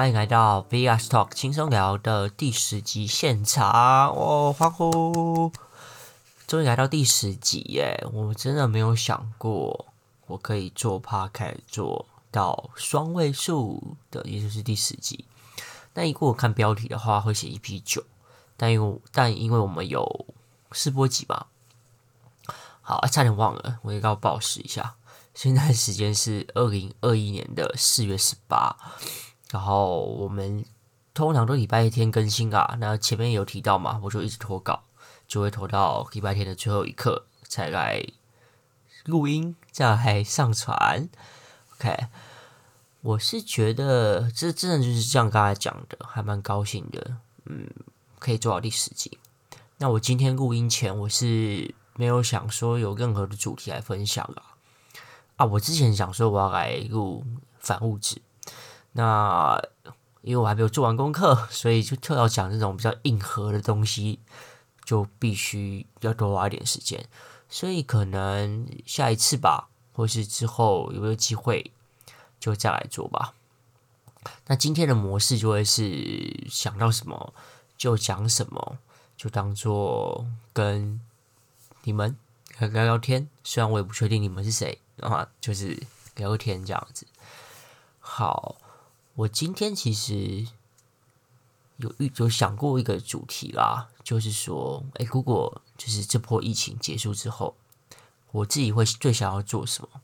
欢迎来到 VS Talk 轻松聊的第十集现场哦！欢呼！终于来到第十集耶！我真的没有想过我可以做 Podcast 做到双位数的，也就是第十集。那如果我看标题的话，会写一批九，但因为但因为我们有试播集嘛，好，差点忘了，我也要报时一下。现在时间是二零二一年的四月十八。然后我们通常都礼拜天更新啊，那前面有提到嘛，我就一直拖稿，就会拖到礼拜天的最后一刻才来录音，再还上传。OK，我是觉得这真的就是这样刚才讲的，还蛮高兴的，嗯，可以做到第十集。那我今天录音前，我是没有想说有任何的主题来分享啊。啊，我之前想说我要来录反物质。那因为我还没有做完功课，所以就特要讲这种比较硬核的东西，就必须要多花一点时间。所以可能下一次吧，或是之后有没有机会，就再来做吧。那今天的模式就会是想到什么就讲什么，就当做跟你们聊聊天。虽然我也不确定你们是谁，啊，就是聊个天这样子。好。我今天其实有有有想过一个主题啦，就是说，哎，如果就是这波疫情结束之后，我自己会最想要做什么？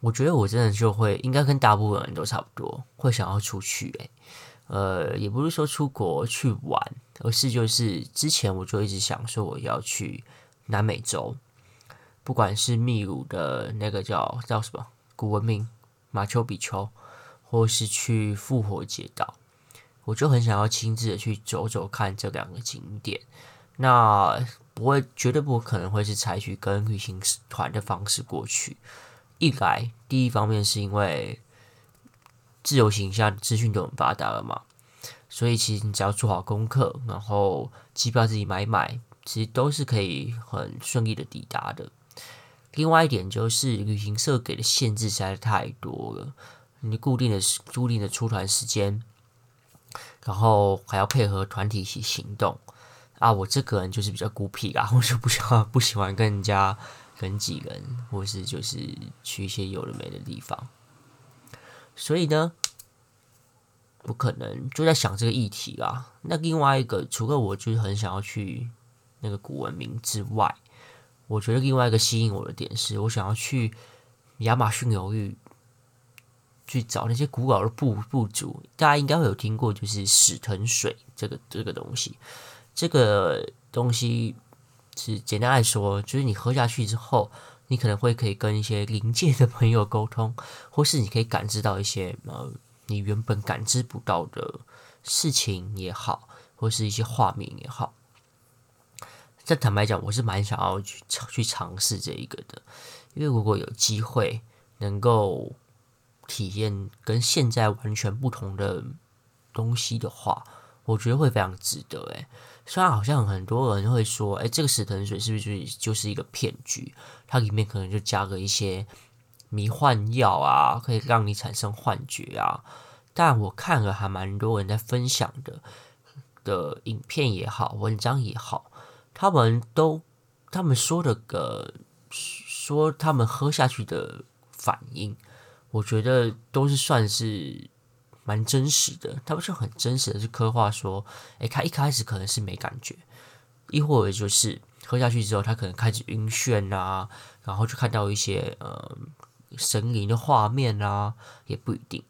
我觉得我真的就会，应该跟大部分人都差不多，会想要出去。哎，呃，也不是说出国去玩，而是就是之前我就一直想说我要去南美洲，不管是秘鲁的那个叫叫什么古文明马丘比丘。或是去复活节岛，我就很想要亲自的去走走看这两个景点。那不会，绝对不可能会是采取跟旅行团的方式过去。一来，第一方面是因为自由行下资讯都很发达了嘛，所以其实你只要做好功课，然后机票自己买买，其实都是可以很顺利的抵达的。另外一点就是旅行社给的限制实在太多了。你固定的、固定的出团时间，然后还要配合团体一起行动啊！我这个人就是比较孤僻啊，我就不喜欢不喜欢跟人家人挤人，或是就是去一些有的没的地方。所以呢，不可能就在想这个议题啦。那另外一个，除了我就是很想要去那个古文明之外，我觉得另外一个吸引我的点是我想要去亚马逊流域。去找那些古老的部部族，大家应该会有听过，就是死藤水这个这个东西。这个东西是简单来说，就是你喝下去之后，你可能会可以跟一些灵界的朋友沟通，或是你可以感知到一些呃你原本感知不到的事情也好，或是一些画面也好。这坦白讲，我是蛮想要去去尝试这一个的，因为如果有机会能够。体验跟现在完全不同的东西的话，我觉得会非常值得。诶，虽然好像很多人会说，诶，这个死藤水是不是就是一个骗局？它里面可能就加了一些迷幻药啊，可以让你产生幻觉啊。但我看了还蛮多人在分享的的影片也好，文章也好，他们都他们说的个说他们喝下去的反应。我觉得都是算是蛮真实的，他们是很真实的，去刻画说，诶，他一开始可能是没感觉，亦或者就是喝下去之后，他可能开始晕眩啊，然后就看到一些呃神灵的画面啊，也不一定。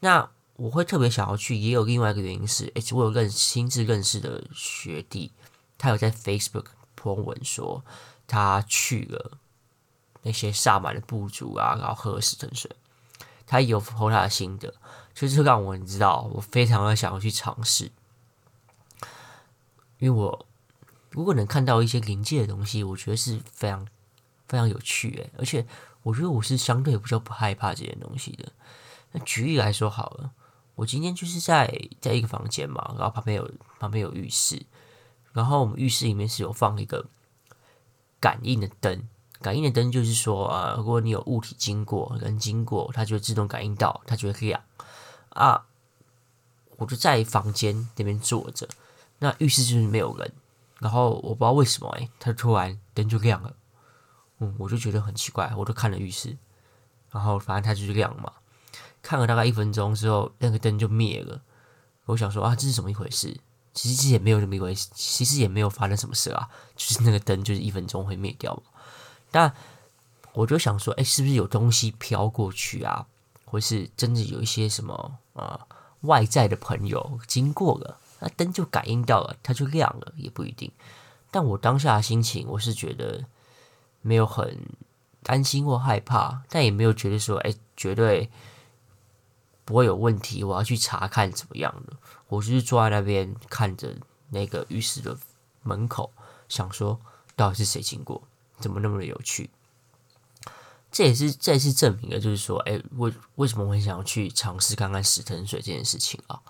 那我会特别想要去，也有另外一个原因是，诶，我有认亲自认识的学弟，他有在 Facebook 泼文说他去了那些萨满的部族啊，然后喝了死藤水。他有后他的心得，就是让我你知道，我非常的想要去尝试，因为我如果能看到一些灵界的东西，我觉得是非常非常有趣诶，而且我觉得我是相对比较不害怕这些东西的。那举例来说好了，我今天就是在在一个房间嘛，然后旁边有旁边有浴室，然后我们浴室里面是有放一个感应的灯。感应的灯就是说，啊，如果你有物体经过，人经过，它就会自动感应到，它就会亮。啊，我就在房间那边坐着，那浴室就是没有人，然后我不知道为什么哎，它突然灯就亮了，嗯，我就觉得很奇怪，我就看了浴室，然后反正它就是亮嘛，看了大概一分钟之后，那个灯就灭了，我想说啊，这是怎么一回事？其实其实也没有这么一回事，其实也没有发生什么事啊，就是那个灯就是一分钟会灭掉嘛，但我就想说，哎，是不是有东西飘过去啊？或是真的有一些什么啊、呃、外在的朋友经过了，那灯就感应到了，它就亮了，也不一定。但我当下的心情，我是觉得没有很担心或害怕，但也没有觉得说，哎，绝对不会有问题，我要去查看怎么样的。我就是坐在那边看着那个浴室的门口，想说到底是谁经过，怎么那么的有趣。这也是这也是证明了，就是说，哎，为为什么我很想要去尝试看看死藤水这件事情啊？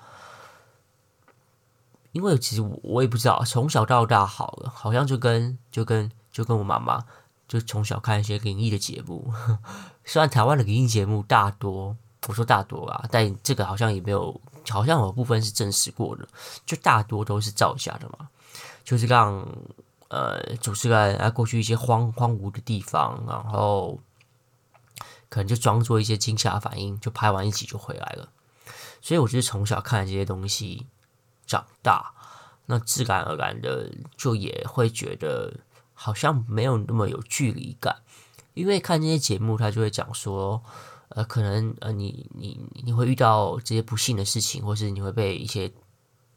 因为其实我我也不知道，从小到大，好了，好像就跟就跟就跟我妈妈，就从小看一些灵异的节目。虽然台湾的灵异节目大多，我说大多啊，但这个好像也没有，好像有部分是证实过的，就大多都是造假的嘛，就是让呃主持人啊过去一些荒荒芜的地方，然后。可能就装作一些惊吓反应，就拍完一集就回来了。所以我就是从小看这些东西长大，那自然而然的就也会觉得好像没有那么有距离感。因为看这些节目，他就会讲说，呃，可能呃，你你你会遇到这些不幸的事情，或是你会被一些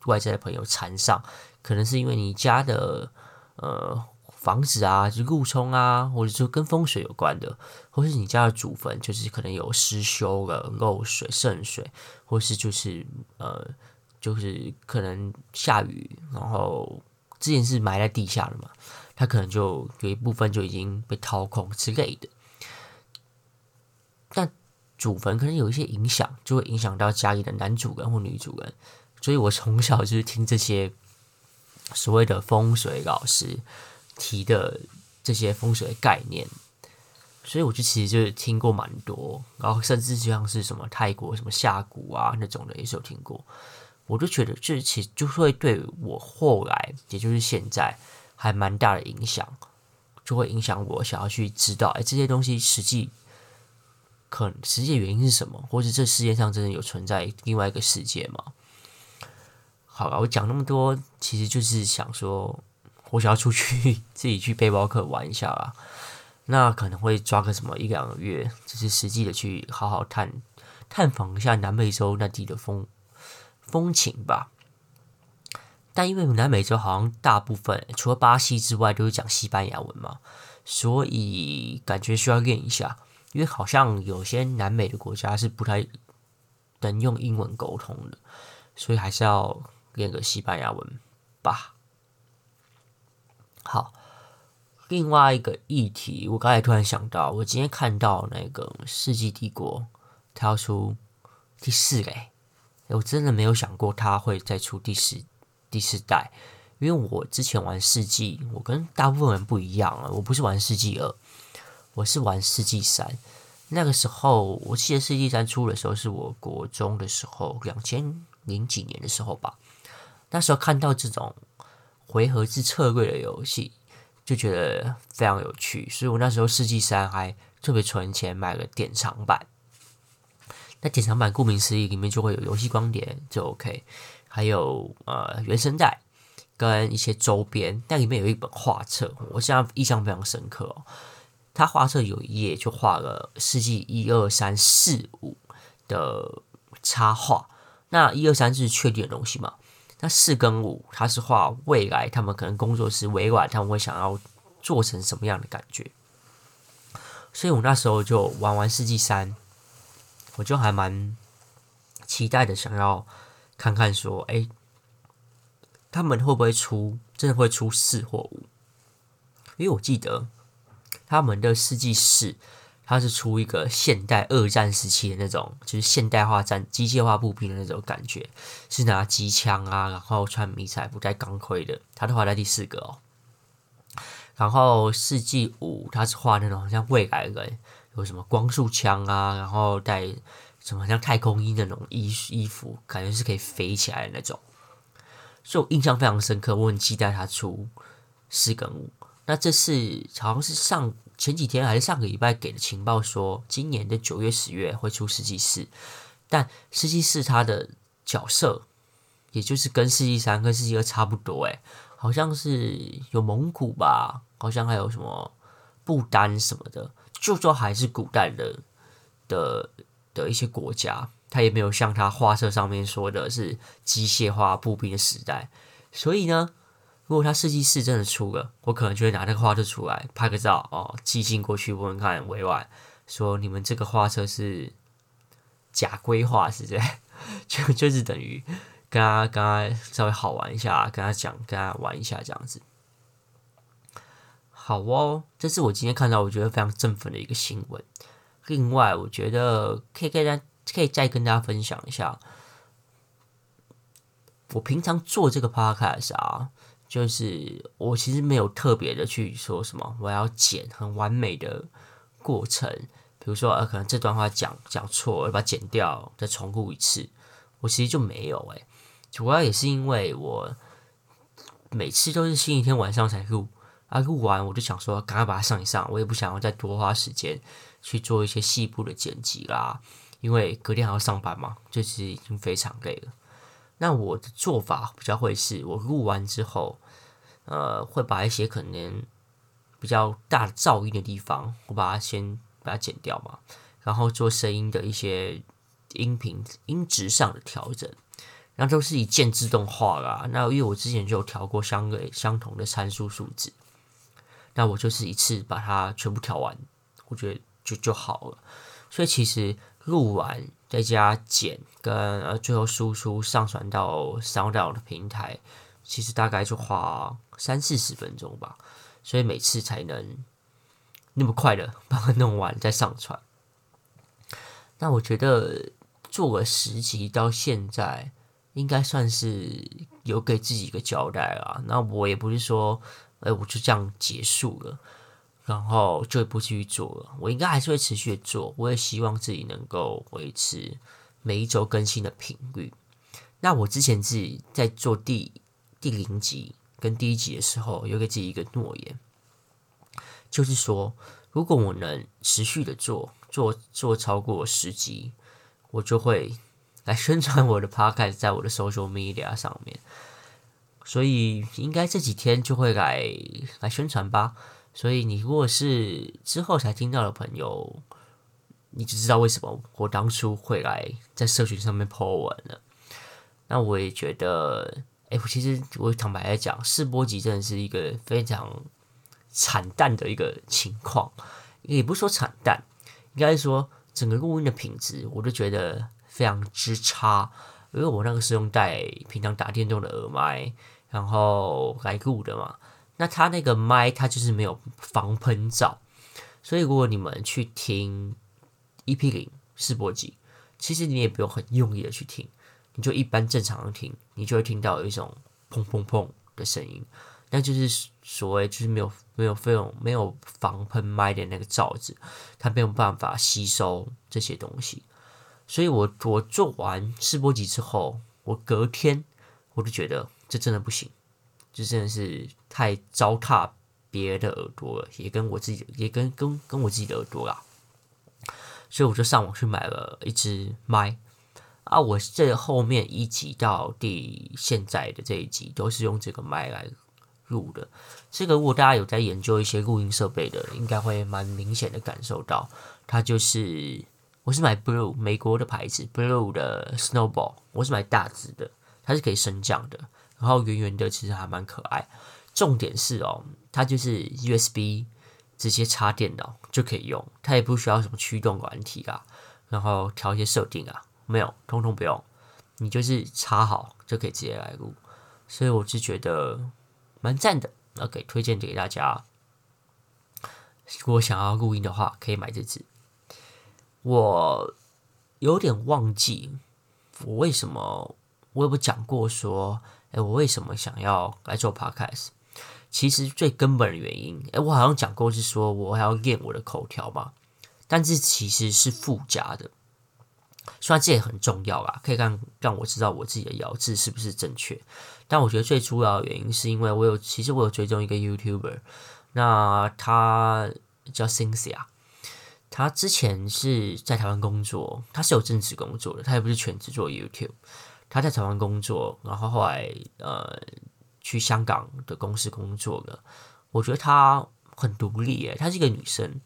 外在的朋友缠上，可能是因为你家的呃。房子啊，就是路冲啊，或者说跟风水有关的，或是你家的祖坟，就是可能有失修了、漏水、渗水，或是就是呃，就是可能下雨，然后之前是埋在地下的嘛，它可能就有一部分就已经被掏空之类的。但祖坟可能有一些影响，就会影响到家里的男主人或女主人，所以我从小就是听这些所谓的风水老师。提的这些风水概念，所以我就其实就是听过蛮多，然后甚至就像是什么泰国什么下蛊啊那种的也是有听过，我就觉得这其实就会对我后来，也就是现在还蛮大的影响，就会影响我想要去知道，哎，这些东西实际可实际原因是什么，或是这世界上真的有存在另外一个世界吗？好了，我讲那么多，其实就是想说。我想要出去自己去背包客玩一下啦，那可能会抓个什么一两个月，就是实际的去好好探探访一下南美洲那地的风风情吧。但因为南美洲好像大部分除了巴西之外都是讲西班牙文嘛，所以感觉需要练一下，因为好像有些南美的国家是不太能用英文沟通的，所以还是要练个西班牙文吧。好，另外一个议题，我刚才突然想到，我今天看到那个《世纪帝国》，它要出第四嘞，我真的没有想过它会再出第四第四代，因为我之前玩《世纪》，我跟大部分人不一样啊，我不是玩《世纪二》，我是玩《世纪三》。那个时候，我记得《世纪三》出的时候是我国中的时候，两千零几年的时候吧，那时候看到这种。回合制策略的游戏就觉得非常有趣，所以我那时候世纪三还特别存钱买了典藏版。那典藏版顾名思义，里面就会有游戏光碟，就 OK，还有呃原声带跟一些周边。但里面有一本画册，我现在印象非常深刻哦。它画册有一页就画了世纪一二三四五的插画。那一二三是确定的东西嘛？那四跟五，它是画未来，他们可能工作室委婉，他们会想要做成什么样的感觉。所以我那时候就玩完世纪三，我就还蛮期待的，想要看看说，哎、他们会不会出，真的会出四或五？因为我记得他们的世纪四。它是出一个现代二战时期的那种，就是现代化战机械化步兵的那种感觉，是拿机枪啊，然后穿迷彩服、戴钢盔的。它都画在第四个哦。然后世纪五，它是画那种像未来人，有什么光束枪啊，然后带什么像太空衣那种衣衣服，感觉是可以飞起来的那种。所以我印象非常深刻，我很期待他出四跟五。那这是好像是上前几天还是上个礼拜给的情报，说今年的九月、十月会出世纪四，但世纪四它的角色，也就是跟世纪三跟世纪二差不多，诶，好像是有蒙古吧，好像还有什么不丹什么的，就说还是古代的的的一些国家，它也没有像它画册上面说的是机械化步兵的时代，所以呢。如果他设计师真的出了，我可能就会拿那个画册出来拍个照哦，寄信过去问问看委婉，说你们这个画册是假规划是这样，就就是等于跟他跟他稍微好玩一下，跟他讲跟他玩一下这样子。好哦，这是我今天看到我觉得非常振奋的一个新闻。另外，我觉得可以跟大家可以再跟大家分享一下，我平常做这个 podcast 啊。就是我其实没有特别的去说什么，我要剪很完美的过程，比如说呃，可能这段话讲讲错，我要把它剪掉，再重录一次，我其实就没有诶，主要也是因为我每次都是星期天晚上才录，啊录完我就想说赶快把它上一上，我也不想要再多花时间去做一些细部的剪辑啦，因为隔天还要上班嘛，就其实已经非常累了。那我的做法比较会是，我录完之后，呃，会把一些可能比较大的噪音的地方，我把它先把它剪掉嘛，然后做声音的一些音频音质上的调整，然后都是一键自动化啦。那因为我之前就有调过相对相同的参数数值，那我就是一次把它全部调完，我觉得就就好了。所以其实录完。再加剪跟呃，最后输出上传到三六零的平台，其实大概就花三四十分钟吧，所以每次才能那么快的把它弄完再上传。那我觉得做了十集到现在，应该算是有给自己一个交代了。那我也不是说，哎，我就这样结束了。然后就不继续做了，我应该还是会持续的做。我也希望自己能够维持每一周更新的频率。那我之前自己在做第第零集跟第一集的时候，有给自己一个诺言，就是说，如果我能持续的做，做做超过十集，我就会来宣传我的 podcast 在我的 social media 上面。所以应该这几天就会来来宣传吧。所以，你如果是之后才听到的朋友，你就知道为什么我当初会来在社群上面 po 文了。那我也觉得，哎，我其实我坦白来讲，试播集真的是一个非常惨淡的一个情况，也不是说惨淡，应该说整个录音的品质，我都觉得非常之差。因为我那个是用带平常打电动的耳麦，然后来录的嘛。那它那个麦，它就是没有防喷罩，所以如果你们去听 EP 零试播集，其实你也不用很用力的去听，你就一般正常的听，你就会听到有一种砰砰砰的声音，那就是所谓就是没有没有费用没有防喷麦的那个罩子，它没有办法吸收这些东西，所以我我做完试播集之后，我隔天我就觉得这真的不行。就真的是太糟蹋别的耳朵了，也跟我自己，也跟跟跟我自己的耳朵啦，所以我就上网去买了一支麦啊。我这后面一集到第现在的这一集都是用这个麦来录的。这个如果大家有在研究一些录音设备的，应该会蛮明显的感受到，它就是我是买 Blue 美国的牌子 Blue 的 Snowball，我是买大支的，它是可以升降的。然后圆圆的，其实还蛮可爱。重点是哦，它就是 USB 直接插电脑就可以用，它也不需要什么驱动软体啊，然后调一些设定啊，没有，通通不用，你就是插好就可以直接来录。所以我是觉得蛮赞的，OK，推荐给大家。如果想要录音的话，可以买这支。我有点忘记我为什么，我有没有讲过说。哎，我为什么想要来做 podcast？其实最根本的原因，哎，我好像讲过是说我还要练我的口条嘛，但是其实是附加的。虽然这也很重要啦，可以让让我知道我自己的咬字是不是正确。但我觉得最主要的原因是因为我有，其实我有追踪一个 YouTuber，那他叫 Cynthia，他之前是在台湾工作，他是有正职工作的，他也不是全职做 YouTube。他在台湾工作，然后后来呃去香港的公司工作了。我觉得她很独立耶，她是一个女生，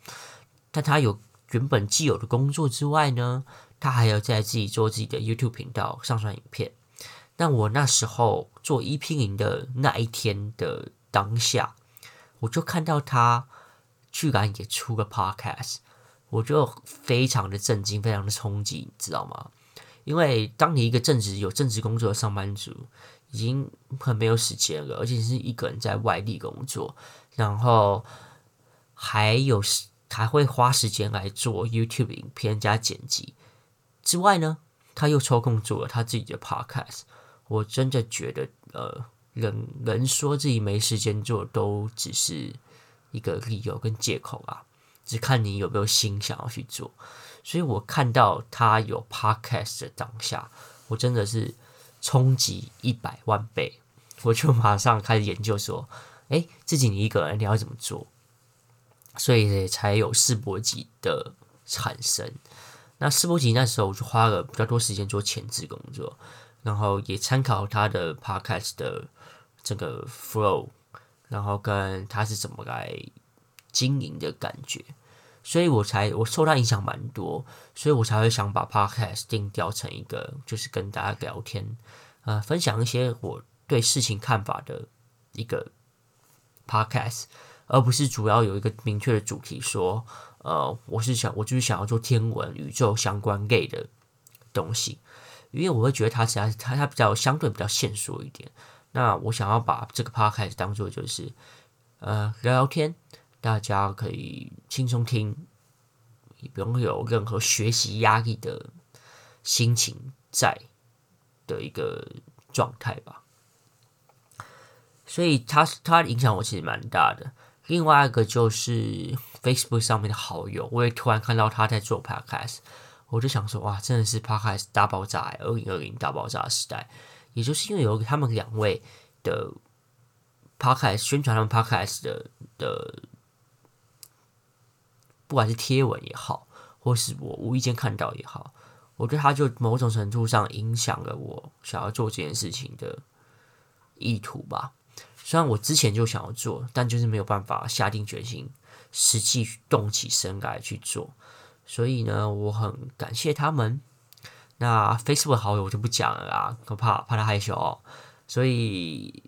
但她有原本既有的工作之外呢，她还要在自己做自己的 YouTube 频道上传影片。但我那时候做 EP 零的那一天的当下，我就看到她居然也出个 Podcast，我就非常的震惊，非常的冲击，你知道吗？因为当你一个正职有正职工作的上班族，已经很没有时间了，而且是一个人在外地工作，然后还有还会花时间来做 YouTube 影片加剪辑之外呢，他又抽空做了他自己的 Podcast。我真的觉得，呃，人人说自己没时间做，都只是一个理由跟借口啊，只看你有没有心想要去做。所以我看到他有 podcast 的当下，我真的是冲击一百万倍，我就马上开始研究说，哎，自己一个人你要怎么做？所以才有世博集的产生。那世博集那时候我就花了比较多时间做前置工作，然后也参考他的 podcast 的这个 flow，然后跟他是怎么来经营的感觉。所以我才我受他影响蛮多，所以我才会想把 podcast 定调成一个，就是跟大家聊天，呃，分享一些我对事情看法的一个 podcast，而不是主要有一个明确的主题说，呃，我是想我就是想要做天文宇宙相关类的东西，因为我会觉得它实在是它它比较相对比较线索一点，那我想要把这个 podcast 当做就是呃聊聊天。大家可以轻松听，也不用有任何学习压力的心情在的一个状态吧。所以他他影响我其实蛮大的。另外一个就是 Facebook 上面的好友，我也突然看到他在做 Podcast，我就想说哇，真的是 Podcast 大爆炸，二零二零大爆炸时代。也就是因为有他们两位的 Podcast 宣传，他们 Podcast 的的。不管是贴文也好，或是我无意间看到也好，我觉得它就某种程度上影响了我想要做这件事情的意图吧。虽然我之前就想要做，但就是没有办法下定决心，实际动起身来去做。所以呢，我很感谢他们。那 Facebook 好友我就不讲了啦，我怕怕他害羞哦。所以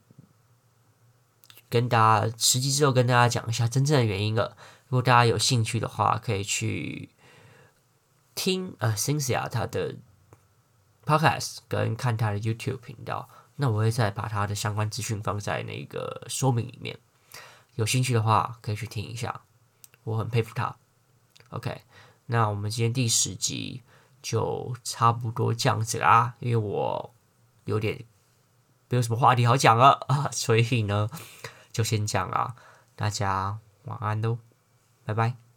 跟大家实际之后跟大家讲一下真正的原因了。如果大家有兴趣的话，可以去听呃 Cynthia 他的 Podcast 跟看他的 YouTube 频道。那我会再把他的相关资讯放在那个说明里面。有兴趣的话，可以去听一下。我很佩服他。OK，那我们今天第十集就差不多这样子啦，因为我有点没有什么话题好讲了啊，所以呢就先讲啦。大家晚安喽。拜拜。